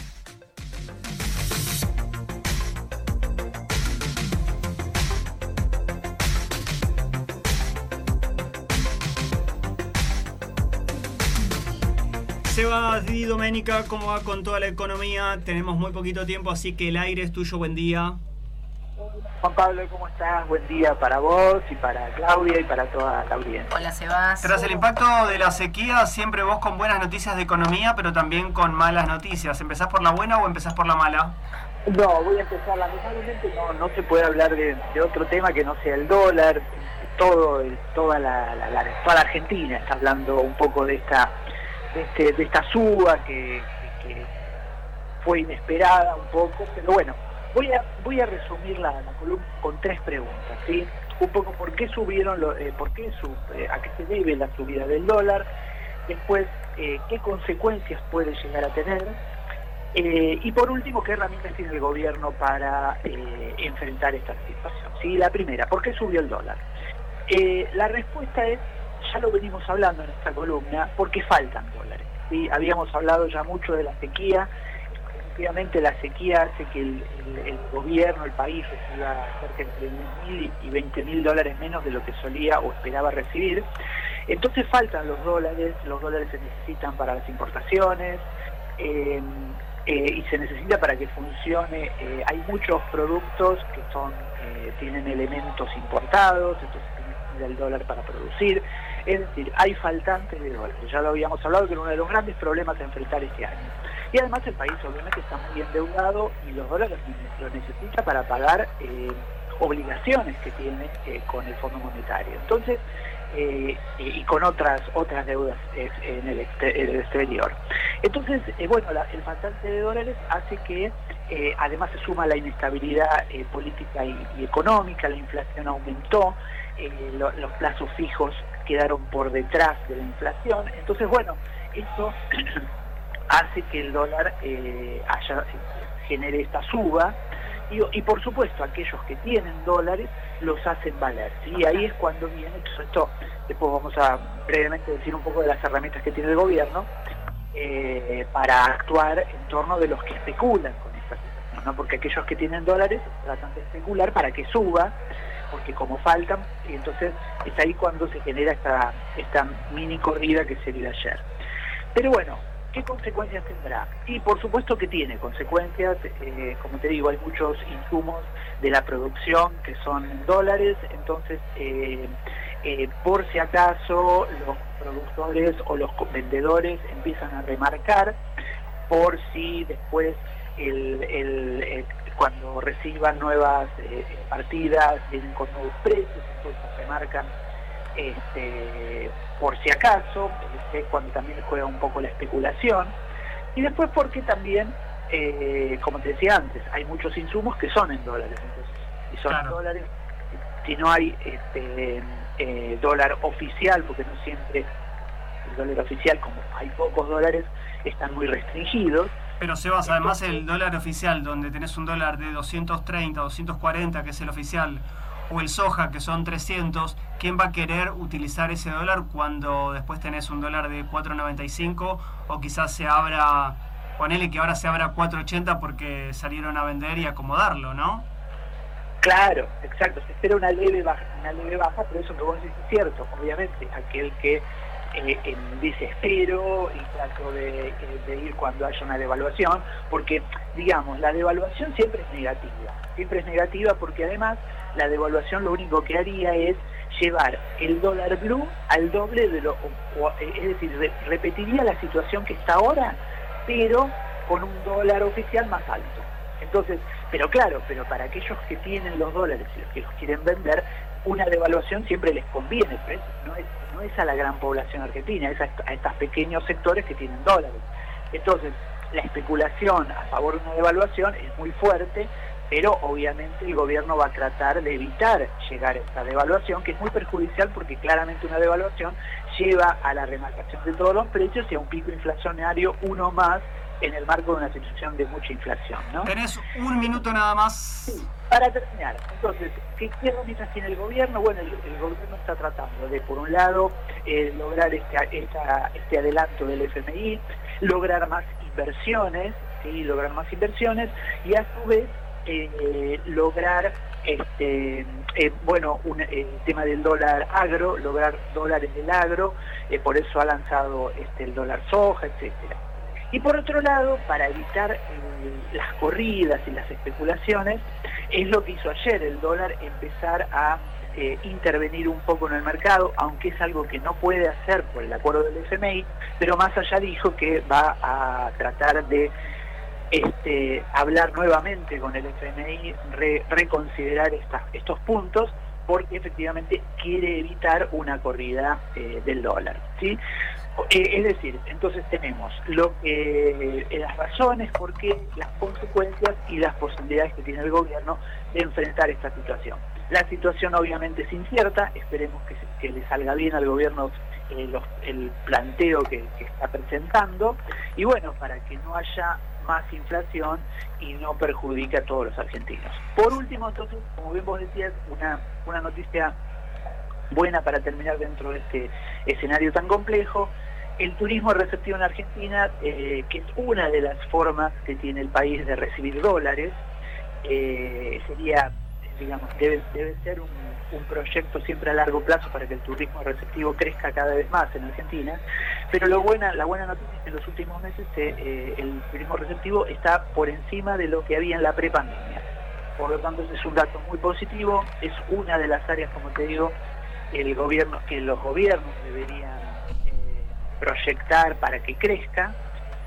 Seba Di Doménica, ¿cómo va con toda la economía? Tenemos muy poquito tiempo, así que el aire es tuyo, buen día.
Juan Pablo, ¿cómo estás? Buen día para vos y para Claudia y para toda la audiencia.
Hola, Sebas.
Tras el impacto de la sequía, siempre vos con buenas noticias de economía, pero también con malas noticias. ¿Empezás por la buena o empezás por la mala?
No, voy a empezar. Lamentablemente no, no se puede hablar de, de otro tema que no sea el dólar. Todo, toda, la, la- la- toda la Argentina está hablando un poco de esta, de, este- de esta suba que fue inesperada un poco, pero bueno, voy a, voy a resumir la, columna con tres preguntas, ¿sí? Un poco por qué subieron, lo- eh, por qué eh, a qué se debe la subida del dólar, después eh, qué consecuencias puede llegar a tener, y por último, ¿qué herramientas tiene el gobierno para enfrentar esta situación? ¿Sí? La primera, ¿por qué subió el dólar? La respuesta es, ya lo venimos hablando en esta columna, porque faltan dólares. ¿sí? Habíamos hablado ya mucho de la sequía, efectivamente la sequía hace que el, gobierno, el país reciba cerca entre 10.000 y 20 mil dólares menos de lo que solía o esperaba recibir. Entonces faltan los dólares, los dólares se necesitan para las importaciones, eh, eh, y se necesita para que funcione. eh, hay muchos productos que son tienen elementos importados, entonces necesita el dólar para producir. Es decir, hay faltantes de dólares. Ya lo habíamos hablado que uno de los grandes problemas a enfrentar este año. Y además el país obviamente está muy endeudado y los dólares lo necesita para pagar eh, obligaciones que tiene eh, con el Fondo Monetario. Entonces, eh, y con otras otras deudas en el, exterior. Entonces, bueno, el faltante de dólares hace que además se suma la inestabilidad política y, económica, la inflación aumentó, lo- los plazos fijos quedaron por detrás de la inflación. Entonces, bueno, eso hace que el dólar eh, genere esta suba y, y por supuesto aquellos que tienen dólares los hacen valer. ¿sí? Ahí es cuando viene esto, después vamos a brevemente decir un poco de las herramientas que tiene el gobierno eh, para actuar en torno de los que especulan con esta situación, ¿no? porque aquellos que tienen dólares tratan de especular para que suba, porque como faltan, y entonces es ahí cuando se genera esta, esta mini corrida que se dio ayer. Pero bueno, ¿qué consecuencias tendrá? Y por supuesto que tiene consecuencias, eh, como te digo, hay muchos insumos de la producción que son dólares, entonces eh, eh, por si acaso los productores o los vendedores empiezan a remarcar por si después el, cuando reciban nuevas partidas vienen con nuevos precios, entonces se marcan este, por si acaso, es cuando también juega un poco la especulación, y después porque también, eh, como te decía antes, hay muchos insumos que son en dólares, entonces, y son en dólares, si no hay este, eh, dólar oficial, porque no siempre el dólar oficial, como hay pocos dólares, están muy restringidos,
pero Sebas, además el dólar oficial, donde tenés un dólar de 230, 240, que es el oficial, o el soja, que son 300, ¿quién va a querer utilizar ese dólar cuando después tenés un dólar de 4.95 o quizás se abra, ponele que ahora se abra 4.80 porque salieron a vender y acomodarlo, ¿no?
Claro, exacto, se espera una leve baja, una leve baja, pero eso que vos decís es cierto, obviamente, aquel que eh, en desespero y trato de, de, ir cuando haya una devaluación, porque digamos, la devaluación siempre es negativa, siempre es negativa porque además la devaluación lo único que haría es llevar el dólar blue al doble de lo, es decir, repetiría la situación que está ahora, pero con un dólar oficial más alto. Entonces, pero claro, pero para aquellos que tienen los dólares y los que los quieren vender, una devaluación siempre les conviene, pero no es, no es a la gran población argentina, es a, a estos pequeños sectores que tienen dólares. Entonces, la especulación a favor de una devaluación es muy fuerte, pero obviamente el gobierno va a tratar de evitar llegar a esta devaluación, que es muy perjudicial porque claramente una devaluación lleva a la remarcación de todos los precios y a un pico inflacionario uno más en el marco de una situación de mucha inflación. ¿no?
Tenés un minuto nada más.
Sí, para terminar, entonces, ¿qué, qué herramientas tiene el gobierno? Bueno, el, el, gobierno está tratando de, por un lado, eh, lograr este, esta, este adelanto del FMI, lograr más inversiones, ¿sí? lograr más inversiones y a su vez eh, lograr este eh, bueno un, el tema del dólar agro lograr dólares del agro eh, por eso ha lanzado este el dólar soja etcétera. Y por otro lado para evitar eh, las corridas y las especulaciones es lo que hizo ayer el dólar empezar a intervenir un poco en el mercado aunque es algo que no puede hacer por el acuerdo del FMI pero más allá dijo que va a tratar de este, hablar nuevamente con el FMI, re, reconsiderar estos puntos, porque efectivamente quiere evitar una corrida eh, del dólar. ¿sí? Eh, es decir, entonces tenemos lo que, eh, las razones, por qué, las consecuencias y las posibilidades que tiene el gobierno de enfrentar esta situación. La situación obviamente es incierta, esperemos que, le salga bien al gobierno el planteo que está presentando y bueno, para que no haya más inflación y no perjudique a todos los argentinos. Por último, entonces, como bien vos decías, una, una noticia buena para terminar dentro de este escenario tan complejo, el turismo receptivo en Argentina, eh, que es una de las formas que tiene el país de recibir dólares, eh, sería, digamos, debe, debe ser un, un, proyecto siempre a largo plazo para que el turismo receptivo crezca cada vez más en Argentina, pero lo buena, la buena noticia es que en los últimos meses eh, el turismo receptivo está por encima de lo que había en la prepandemia. Por lo tanto, es un dato muy positivo, es una de las áreas, como te digo, el gobierno, que los gobiernos deberían eh, proyectar para que crezca,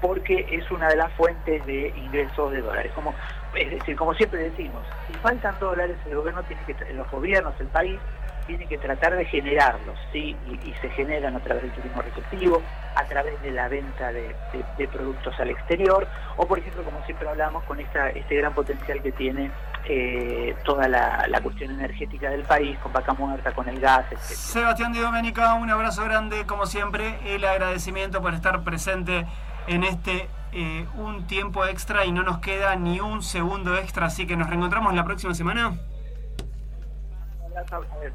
porque es una de las fuentes de ingresos de dólares. Como, es decir, como siempre decimos, si faltan dólares, el gobierno tiene que, los gobiernos, el país, tiene que tratar de generarlos, ¿sí? Y, se generan a través del turismo receptivo, a través de la venta de, productos al exterior, o por ejemplo, como siempre hablamos, con esta, este gran potencial que tiene eh, toda la, la, cuestión energética del país, con vaca muerta, con el gas, etc.
Sebastián Di Domenica, un abrazo grande, como siempre, el agradecimiento por estar presente en este eh, un tiempo extra y no nos queda ni un segundo extra, así que nos reencontramos la próxima semana.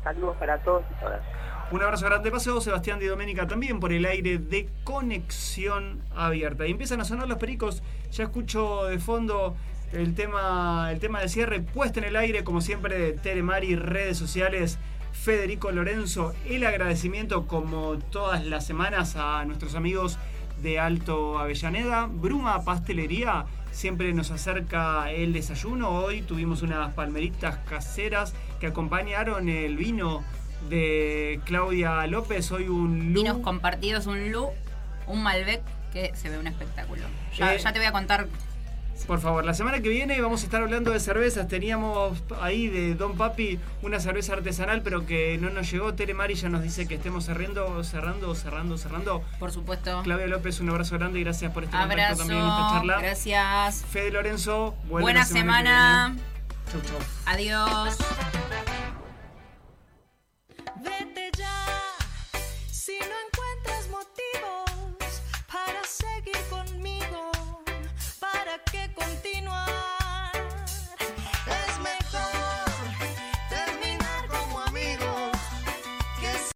Saludos para todos y todas.
Un abrazo grande. Paseo Sebastián Di Domenica también por el aire de conexión abierta. Y empiezan a sonar los pericos. Ya escucho de fondo el tema, el tema de cierre puesto en el aire, como siempre, de Telemari, redes sociales. Federico Lorenzo, el agradecimiento como todas las semanas a nuestros amigos de Alto Avellaneda. Bruma Pastelería siempre nos acerca el desayuno. Hoy tuvimos unas palmeritas caseras que acompañaron el vino de Claudia López. Hoy un
Lu. Vinos compartidos, un Lu, un Malbec que se ve un espectáculo. Ya, eh, ya te voy a contar
por favor, la semana que viene vamos a estar hablando de cervezas. Teníamos ahí de Don Papi una cerveza artesanal, pero que no nos llegó. Tele Mari ya nos dice que estemos cerrando, cerrando, cerrando, cerrando.
Por supuesto.
Claudia López, un abrazo grande y gracias por
estar
contacto también en esta charla.
Gracias.
Fede Lorenzo,
buena,
buena
semana.
semana. Chau, chau.
Adiós. Vete ya si no encuentras motivos para seguir que continuar.